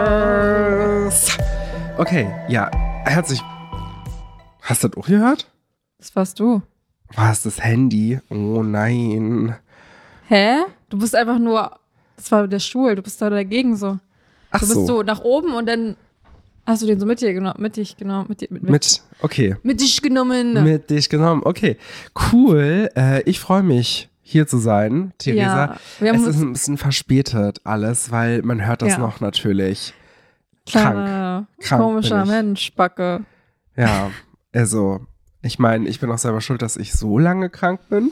years. Okay, ja, herzlich. Hast du das auch gehört? Das warst du. War es das Handy? Oh nein. Hä? Du bist einfach nur. Das war der Stuhl, du bist da dagegen so. Ach Du bist so. so nach oben und dann hast du den so mit dir genommen, mit dich genommen, mit dir, mit, mit, Mit, okay. mit dich genommen. Mit dich genommen. Okay, cool. Äh, ich freue mich, hier zu sein, Theresa. Ja, es ist ein bisschen verspätet alles, weil man hört das Ja. noch natürlich. Krank. Krank komischer. Mensch, Backe. Ja, also, ich meine, ich bin auch selber schuld, dass ich so lange krank bin.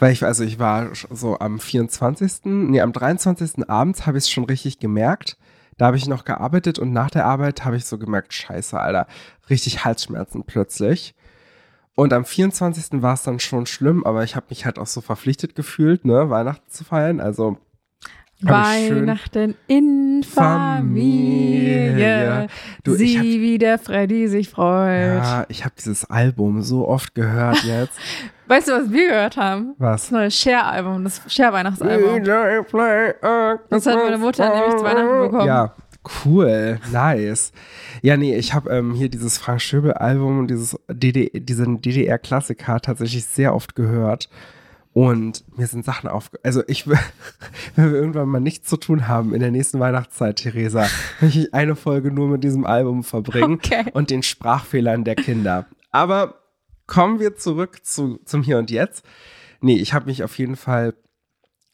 Weil ich, also ich war so am 24., nee, am 23. abends habe ich es schon richtig gemerkt. Da habe ich noch gearbeitet und nach der Arbeit habe ich so gemerkt, scheiße, Alter, richtig Halsschmerzen plötzlich. Und am 24. war es dann schon schlimm, aber ich habe mich halt auch so verpflichtet gefühlt, ne, Weihnachten zu feiern. Also Weihnachten in Familie. Familie. Du, Sieh, hab- wie der Freddy sich freut. Ja, ich habe dieses Album so oft gehört jetzt. Weißt du, was wir gehört haben? Was? Das neue Cher-Album, das Cher-Weihnachtsalbum. Das hat meine Mutter nämlich zu Weihnachten bekommen. Ja, cool, nice. Ja, nee, ich habe ähm, hier dieses Frank Schöbel-Album und dieses DD diesen DDR-Klassiker tatsächlich sehr oft gehört. Und mir sind Sachen auf. Also ich, will- wenn wir irgendwann mal nichts zu tun haben in der nächsten Weihnachtszeit, Theresa, möchte ich eine Folge nur mit diesem Album verbringen Okay. und den Sprachfehlern der Kinder. Aber kommen wir zurück zu, zum Hier und Jetzt. Nee, ich habe mich auf jeden Fall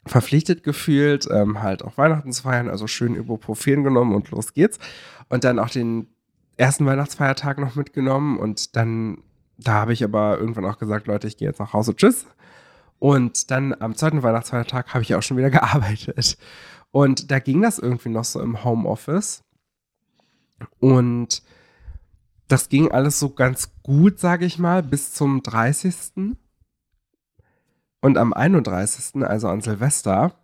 verpflichtet gefühlt, ähm, halt auch Weihnachten zu feiern, also schön Ibuprofen genommen und los geht's. Und dann auch den ersten Weihnachtsfeiertag noch mitgenommen und dann, da habe ich aber irgendwann auch gesagt, Leute, ich gehe jetzt nach Hause, tschüss. Und dann am zweiten Weihnachtsfeiertag habe ich auch schon wieder gearbeitet. Und da ging das irgendwie noch so im Homeoffice. Und das ging alles so ganz gut, sage ich mal, bis zum 30. Und am 31., also an Silvester,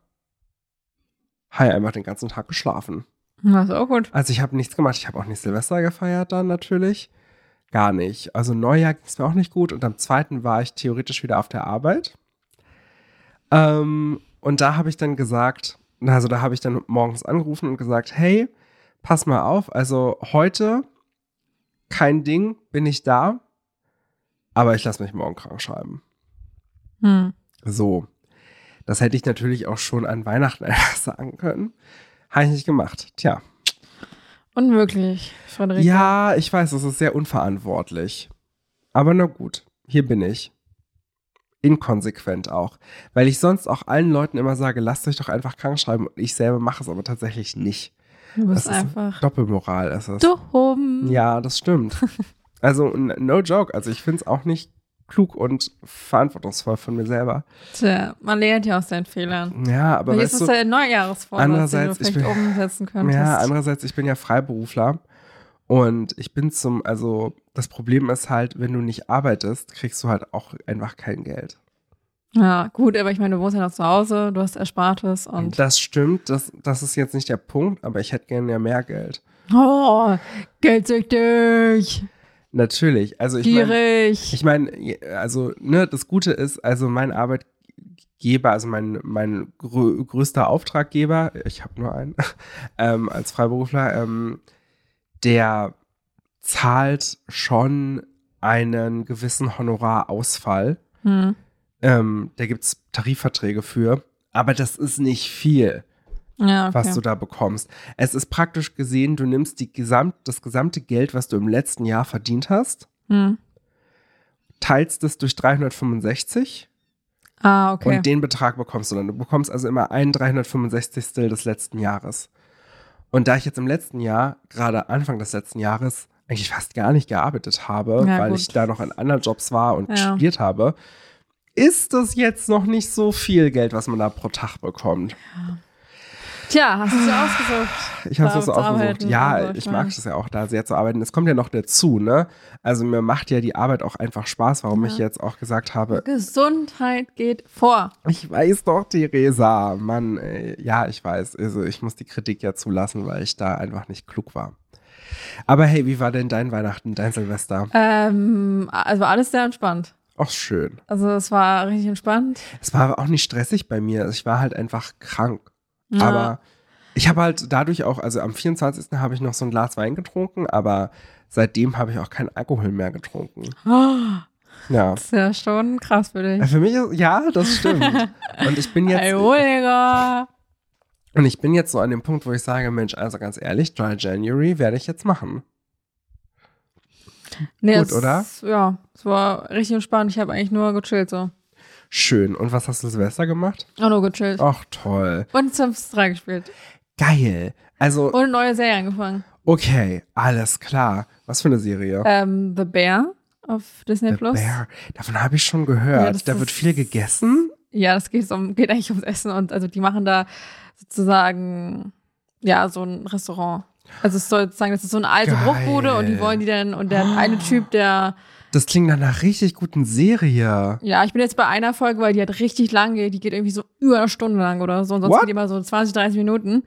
habe ich einfach den ganzen Tag geschlafen. Das ist auch gut. Also ich habe nichts gemacht. Ich habe auch nicht Silvester gefeiert dann natürlich. Gar nicht. Also Neujahr ging es mir auch nicht gut. Und am zweiten war ich theoretisch wieder auf der Arbeit. Ähm, und da habe ich dann gesagt, also da habe ich dann morgens angerufen und gesagt, hey, pass mal auf, also heute kein Ding, bin ich da, aber ich lasse mich morgen krank schreiben. Hm. So. Das hätte ich natürlich auch schon an Weihnachten einfach sagen können. Habe ich nicht gemacht. Tja. Unmöglich, Frederik. Ja, ich weiß, das ist sehr unverantwortlich. Aber na gut, hier bin ich. Inkonsequent auch. Weil ich sonst auch allen Leuten immer sage, lasst euch doch einfach krank schreiben. Und ich selber mache es aber tatsächlich nicht. Du bist Das einfach Doppelmoral ist es. dumm. Ja, das stimmt. Also, no joke. Also, ich finde es auch nicht klug und verantwortungsvoll von mir selber. Tja, man lernt ja aus seinen Fehlern. Ja, aber Vielleicht ist weißt das du, der Neujahresvorsatz, den du andererseits, ich vielleicht bin- umsetzen könntest. Ja, andererseits, ich bin ja Freiberufler und ich bin zum, also das Problem ist halt, wenn du nicht arbeitest, kriegst du halt auch einfach kein Geld. Ja, gut, aber ich meine, du wohnst ja noch zu Hause, du hast Erspartes und. Das stimmt, das, das ist jetzt nicht der Punkt, aber ich hätte gerne ja mehr Geld. Oh, geldsüchtig, Natürlich, also ich meine, ich meine, also, ne, das Gute ist, also mein Arbeitgeber, also mein, mein grö größter Auftraggeber, ich habe nur einen, ähm, als Freiberufler, ähm, der zahlt schon einen gewissen Honorarausfall. Hm. Ähm, da gibt es Tarifverträge für, aber das ist nicht viel, Ja, okay. was du da bekommst. Es ist praktisch gesehen, du nimmst die gesamt, das gesamte Geld, was du im letzten Jahr verdient hast, hm. teilst es durch 365 Ah, okay. und den Betrag bekommst du dann. Du bekommst also immer ein 365. des letzten Jahres. Und da ich jetzt im letzten Jahr, gerade Anfang des letzten Jahres, eigentlich fast gar nicht gearbeitet habe, Ja, weil gut. ich da noch in anderen Jobs war und Ja. studiert habe, ist das jetzt noch nicht so viel Geld, was man da pro Tag bekommt. Tja, hast du es ja ausgesucht. Ich habe es ausgesucht. Ja, also ich mag es ja auch, da sehr zu arbeiten. Es kommt ja noch dazu, ne? Also mir macht ja die Arbeit auch einfach Spaß, warum Ja. ich jetzt auch gesagt habe, Gesundheit geht vor. Ich weiß doch, Theresa. Mann, ey. ja, ich weiß. Also ich muss die Kritik ja zulassen, weil ich da einfach nicht klug war. Aber hey, wie war denn dein Weihnachten, dein Silvester? Ähm, also alles sehr entspannt. Auch schön. Also es war richtig entspannt. Es war aber auch nicht stressig bei mir. Ich war halt einfach krank. Ja. Aber ich habe halt dadurch auch, also am 24. habe ich noch so ein Glas Wein getrunken, aber seitdem habe ich auch keinen Alkohol mehr getrunken. Oh, Ja. das ist ja schon krass für dich. Für mich ist, ja, das stimmt. Und ich bin jetzt, Alkoholiker. und ich bin jetzt so an dem Punkt, wo ich sage, Mensch, also ganz ehrlich, Dry January werde ich jetzt machen. Nee, Gut, es, oder? Ja, es war richtig entspannt. Ich habe eigentlich nur gechillt so. Schön. Und was hast du Silvester gemacht? Auch nur gechillt. Ach, toll. Und Sims 3 gespielt. Geil. Also, Und eine neue Serie angefangen. okay, alles klar. Was für eine Serie? Ähm, The Bear auf Disney The Plus. Bear. Davon habe ich schon gehört. Ja, da wird viel gegessen. Ja, das geht, um, geht eigentlich ums Essen und also die machen da sozusagen ja so ein Restaurant. Also es soll sozusagen, das ist so eine alte Geil. Bruchbude und die wollen die dann und der eine Typ, der Das klingt nach einer richtig guten Serie. ja, ich bin jetzt bei einer Folge, weil die halt richtig lang geht, die geht irgendwie so über eine Stunde lang oder so und sonst What? geht die immer so 20, 30 Minuten.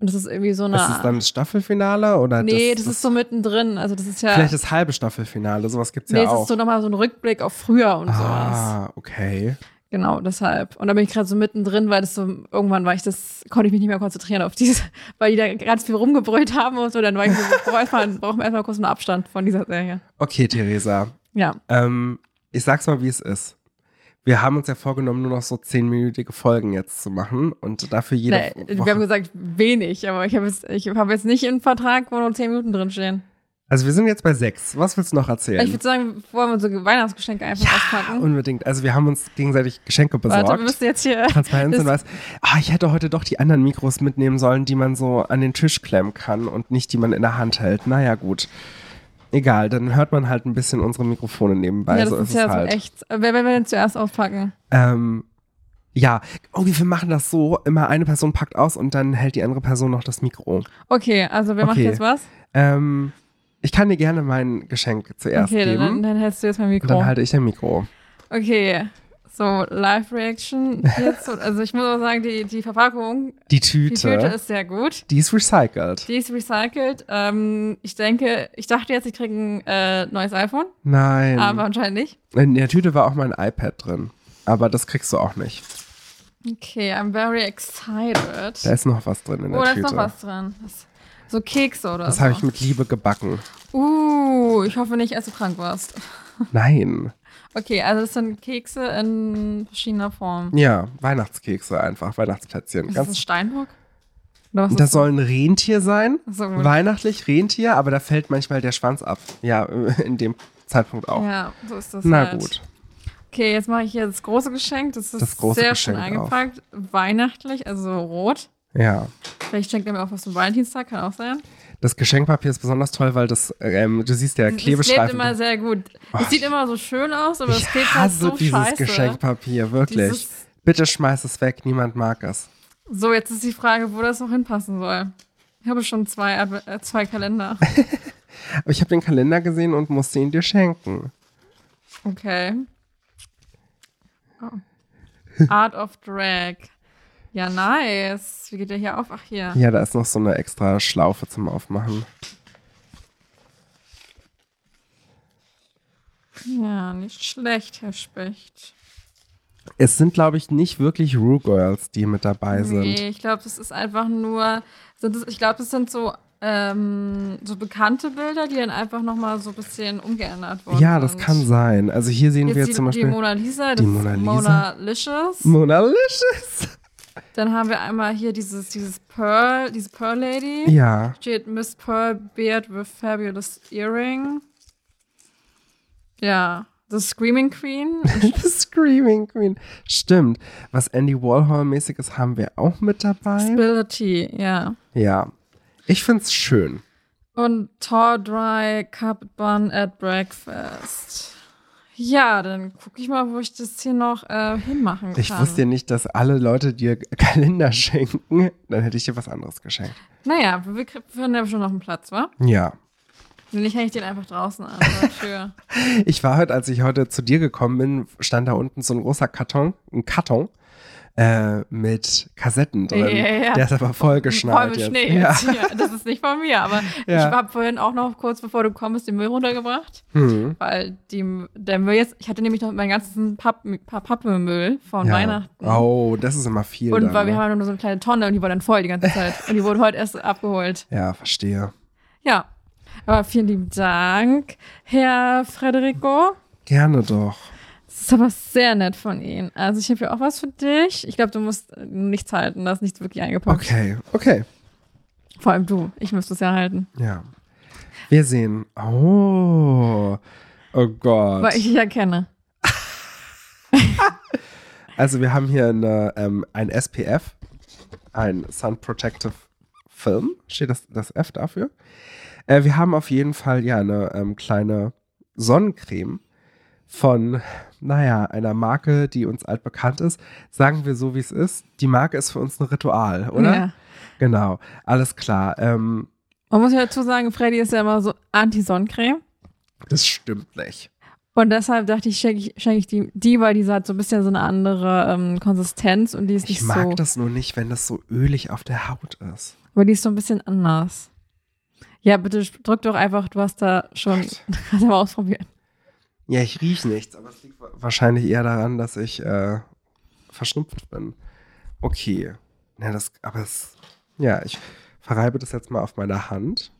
Und das ist irgendwie so eine Ist es dann das Staffelfinale oder Nee, das, das, ist so mittendrin, also das ist ja vielleicht das halbe Staffelfinale? Sowas gibt's Nee, ja es auch. ist so nochmal so ein Rückblick auf früher und sowas. ah, okay. Genau, deshalb. Und da bin ich gerade so mittendrin, weil das so, irgendwann war ich das, konnte ich mich nicht mehr konzentrieren auf dieses, weil die da ganz viel rumgebrüllt haben und so, dann war ich so, boah, erstmal, brauchen wir erstmal kurz einen Abstand von dieser Serie. Okay, Theresa. Ja. Ähm, ich sag's mal, wie es ist. Wir haben uns ja vorgenommen, nur noch so zehnminütige Folgen jetzt zu machen und dafür jede Nee, Woche. wir haben gesagt, wenig, aber ich habe jetzt, ich habe jetzt nicht einen Vertrag, wo nur 10 Minuten drinstehen. Also wir sind jetzt bei sechs. Was willst du noch erzählen? Ich würde sagen, wollen wir so Weihnachtsgeschenke einfach auspacken. Unbedingt. Also wir haben uns gegenseitig Geschenke besorgt. Warte, wir müssen jetzt hier. Transparenz und weiß. Ah, ich hätte heute doch die anderen Mikros mitnehmen sollen, die man so an den Tisch klemmen kann und nicht die man in der Hand hält. Naja, gut. Egal, dann hört man halt ein bisschen unsere Mikrofone nebenbei. ja, das so ist ist ja so halt. echt. Wer, will denn zuerst auspacken? Ähm, ja, oh, wir machen das so. Immer eine Person packt aus und dann hält die andere Person noch das Mikro. Okay, also wer macht Okay. jetzt was? Ähm, ich kann dir gerne mein Geschenk zuerst Okay, geben. dann, dann hältst du jetzt mein und Mikro. dann halte ich dein Mikro. Okay, so Live-Reaction jetzt. Also ich muss auch sagen, die, die Verpackung, Die die Tüte, Tüte ist sehr gut. die ist recycelt. Die ist recycelt. Ähm, ich denke, ich dachte jetzt, ich kriege ein äh, neues iPhone, Nein. aber anscheinend nicht. In der Tüte war auch mein iPad drin. Aber das kriegst du auch nicht. Okay, I'm very excited. Da ist noch was drin in der oh, da ist Tüte. noch was drin. Das, so Kekse oder Das so. habe ich mit Liebe gebacken. Uh, ich hoffe nicht, als du krank warst. Nein. Okay, also das sind Kekse in verschiedener Form. Ja, Weihnachtskekse einfach, Weihnachtsplätzchen. Ist das ein Ganz, Steinbock? Das soll ein Rentier sein. So. Weihnachtlich Rentier, aber da fällt manchmal der Schwanz ab. Ja, in dem Zeitpunkt auch. Ja, so ist das Na halt. gut. Okay, jetzt mache ich hier das große Geschenk. Das ist Das sehr Geschenk schön eingepackt. Weihnachtlich, also rot. Ja. Vielleicht schenkt er mir auch was zum Valentinstag, kann auch sein. Das Geschenkpapier ist besonders toll, weil das, ähm, du siehst ja Es klebt Klebestreifen. immer sehr gut. Oh, es sieht immer so schön aus, aber es klebt halt so dieses scheiße. Geschenkpapier, wirklich. Dieses- Bitte schmeiß es weg, niemand mag es. So, jetzt ist die Frage, wo das noch hinpassen soll. Ich habe schon zwei, äh, zwei Kalender. Aber ich habe den Kalender gesehen und musste ihn dir schenken. Okay. Oh. Art of Drag. Ja, nice. Wie geht der hier auf? Ach, hier. Ja, da ist noch so eine extra Schlaufe zum Aufmachen. Ja, nicht schlecht, Herr Specht. Es sind, glaube ich, nicht wirklich Rue Girls, die mit dabei sind. Nee, ich glaube, das ist einfach nur. Sind das, ich glaube, das sind so, ähm, so bekannte Bilder, die dann einfach nochmal so ein bisschen umgeändert wurden. Ja, das sind. kann sein. Also hier sehen Jetzt wir die, zum Beispiel die Mona Lisa, die das Mona ist Lisa. Mona Licious. Monalicious. Dann haben wir einmal hier dieses, dieses Pearl, diese Pearl Lady. Ja, Steht Miss Pearl Beard with Fabulous Earring. Ja, The Screaming Queen. Screaming Queen. Stimmt. Was Andy Warhol-mäßiges haben wir auch mit dabei. The Tea, ja. Ja. Ich find's schön. Und Tall Dry Carpet Bun at Breakfast. Ja, dann gucke ich mal, wo ich das hier noch äh, hinmachen kann. Ich wusste ja nicht, dass alle Leute dir Kalender schenken. Dann hätte ich dir was anderes geschenkt. Naja, wir wir finden ja schon noch einen Platz, wa? Ja. Wenn nicht, hänge ich den einfach draußen an. Ich war heute, als ich heute zu dir gekommen bin, stand da unten so ein großer Karton, ein Karton äh, mit Kassetten drin. Ja, ja, ja. Der ist aber voll geschneit. Voll mit. Schnee Ja. jetzt. Ja. das ist nicht von mir, aber Ja. ich habe vorhin auch noch kurz bevor du kommst den Müll runtergebracht, Hm. weil die, der Müll jetzt, ich hatte nämlich noch meinen ganzen Papp, Papp, Pappmüll von Ja. Weihnachten. Oh, das ist immer viel. Und dann, weil wir ne? haben nur so eine kleine Tonne und die war dann voll die ganze Zeit. Und die wurde heute erst abgeholt. Ja, verstehe. Ja. Aber vielen lieben Dank, Herr Frederico. Gerne doch. Das ist aber sehr nett von Ihnen. Also ich habe hier auch was für dich. Ich glaube, du musst äh, nichts halten. Da ist nichts wirklich eingepackt. Okay, okay. Vor allem du. Ich müsste es ja halten. Ja. Wir sehen. Oh. Oh Gott. Weil ich dich ja kenne. Also wir haben hier eine, ähm, ein SPF, ein Sun Protective Film. Steht das, das F dafür? Äh, wir haben auf jeden Fall ja eine ähm, kleine Sonnencreme von, naja, einer Marke, die uns altbekannt ist. Sagen wir so, wie es ist. Die Marke ist für uns ein Ritual, oder? Ja. Genau, alles klar. Ähm, Man muss ja dazu sagen, Freddy ist ja immer so Anti-Sonnencreme. das stimmt nicht. Und deshalb dachte ich, schenke ich, schenk ich die, die, weil die hat so ein bisschen so eine andere ähm, Konsistenz und die ist Ich nicht mag so. das nur nicht, wenn das so ölig auf der Haut ist. Aber die ist so ein bisschen anders. Ja, bitte drück doch einfach, du hast da schon. Du mal ausprobieren. Ja, ich rieche nichts, aber es liegt wa- wahrscheinlich eher daran, dass ich äh, verschnupft bin. Okay. Ja, das, aber es, ja, ich verreibe das jetzt mal auf meiner Hand.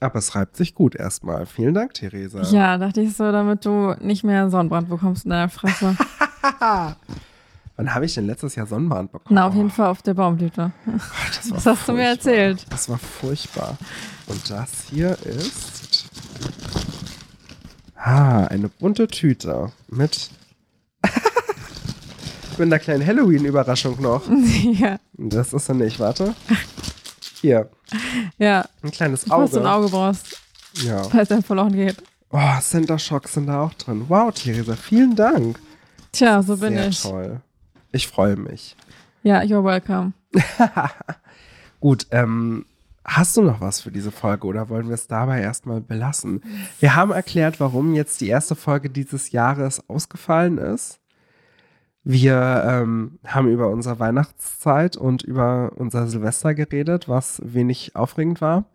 Aber es reibt sich gut erstmal. Vielen Dank, Theresa. Ja, dachte ich so, damit du nicht mehr Sonnenbrand bekommst in deiner Fresse. Wann habe ich denn letztes Jahr Sonnenbrand bekommen? Na, auf jeden Fall auf der Baumblüte. Oh, das, Das hast du mir furchtbar. erzählt. Das war furchtbar. Und das hier ist. Ah, eine bunte Tüte mit. mit einer kleinen Halloween-Überraschung noch. ja. Das ist er nicht, warte. Hier, Ja, ein kleines falls du ein Auge. Auge brauchst, Ja. falls der verloren geht. Oh, Center Shocks sind da auch drin. Wow, Theresa, vielen Dank. Tja, so bin Sehr ich. toll. Ich freue mich. Ja, you're welcome. Gut, ähm, hast du noch was für diese Folge oder wollen wir es dabei erstmal belassen? Wir haben erklärt, warum jetzt die erste Folge dieses Jahres ausgefallen ist. Wir ähm, haben über unsere Weihnachtszeit und über unser Silvester geredet, was wenig aufregend war.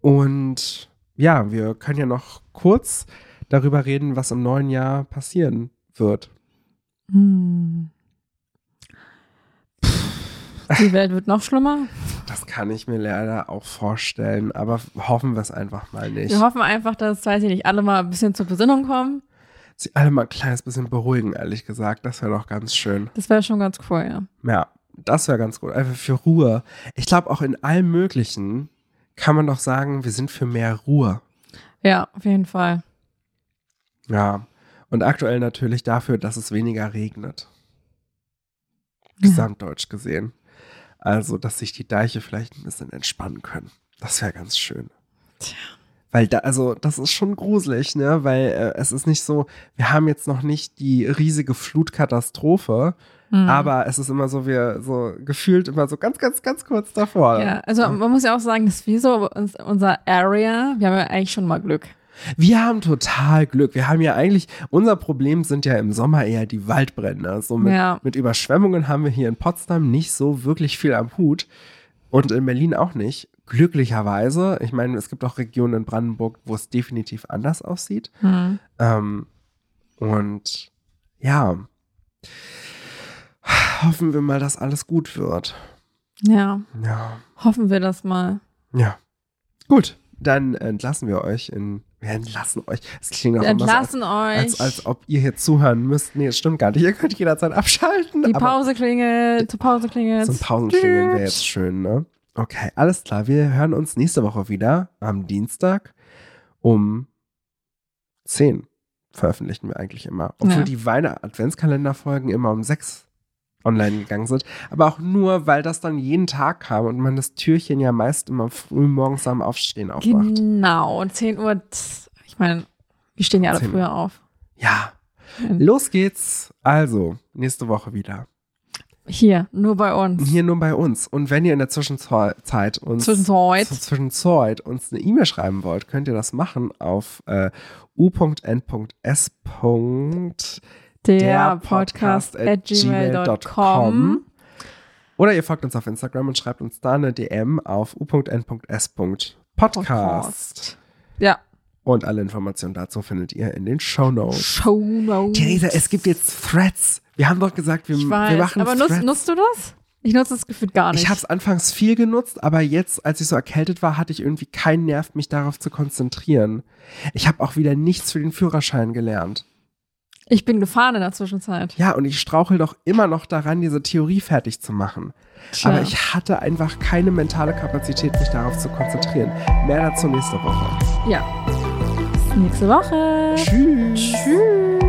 Und ja, wir können ja noch kurz darüber reden, was im neuen Jahr passieren wird. Hm. Die Welt wird noch schlimmer. Das kann ich mir leider auch vorstellen, aber hoffen wir es einfach mal nicht. Wir hoffen einfach, dass, weiß ich nicht, alle mal ein bisschen zur Besinnung kommen. Sie alle mal ein kleines bisschen beruhigen, ehrlich gesagt. Das wäre doch ganz schön. Das wäre schon ganz cool, ja. Ja, das wäre ganz gut. Einfach für Ruhe. Ich glaube, auch in allem Möglichen kann man doch sagen, wir sind für mehr Ruhe. Ja, auf jeden Fall. Ja. Und aktuell natürlich dafür, dass es weniger regnet. Ja. Gesamtdeutsch gesehen. Also, dass sich die Deiche vielleicht ein bisschen entspannen können. Das wäre ganz schön. Tja. Weil da, also, das ist schon gruselig, ne? Weil äh, es ist nicht so, wir haben jetzt noch nicht die riesige Flutkatastrophe, Hm. aber es ist immer so, wir so gefühlt immer so ganz, ganz, ganz kurz davor. Ja, also man muss ja auch sagen, dass wir so uns, unser Area, wir haben ja eigentlich schon mal Glück. Wir haben total Glück. Wir haben ja eigentlich, unser Problem sind ja im Sommer eher die Waldbrände. So mit, Ja. mit Überschwemmungen haben wir hier in Potsdam nicht so wirklich viel am Hut. Und in Berlin auch nicht. Glücklicherweise. Ich meine, es gibt auch Regionen in Brandenburg, wo es definitiv anders aussieht. Hm. Ähm, und ja, hoffen wir mal, dass alles gut wird. Ja, Ja, hoffen wir das mal. ja. Gut, dann entlassen wir euch in. Wir entlassen euch. Es klingt auch Wir immer so, als, entlassen euch. als, als ob ihr hier zuhören müsst. Nee, das stimmt gar nicht. Ihr könnt jederzeit abschalten. die Pause klingelt, zur Pause klingelt. Ein Pausenklingeln wäre jetzt schön, ne? Okay, alles klar. Wir hören uns nächste Woche wieder am Dienstag um 10 veröffentlichen wir eigentlich immer. Obwohl Ja. die Weihnacht Adventskalenderfolgen immer um 6 online gegangen sind. Aber auch nur, weil das dann jeden Tag kam und man das Türchen ja meist immer früh morgens am Aufstehen aufmacht. Genau, und 10 Uhr, ich meine, wir stehen ja alle 10 Uhr. früher auf. Ja. Los geht's. Also, nächste Woche wieder. Hier, nur bei uns. Hier nur bei uns. Und wenn ihr in der Zwischenzeit uns Zwischenzeit. Zwischenzeit uns eine E-Mail schreiben wollt, könnt ihr das machen auf äh, Der Podcast at gmail.com. Oder ihr folgt uns auf Instagram und schreibt uns da eine DM auf u.n.s.podcast. Ja. Und alle Informationen dazu findet ihr in den Show Notes. Show Notes. Theresa, es gibt jetzt Threads. Wir haben doch gesagt, wir, Ich wir weiß. machen Aber Threads. nutzt, nutzt du das? Ich nutze das gefühlt gar nicht. ich habe es anfangs viel genutzt, aber jetzt, als ich so erkältet war, hatte ich irgendwie keinen Nerv, mich darauf zu konzentrieren. Ich habe auch wieder nichts für den Führerschein gelernt. Ich bin gefahren in der Zwischenzeit. Ja, und ich strauchel doch immer noch daran, diese Theorie fertig zu machen. Tja. Aber ich hatte einfach keine mentale Kapazität, mich darauf zu konzentrieren. Mehr dazu nächste Woche. Ja. Bis nächste Woche. Tschüss. Tschüss.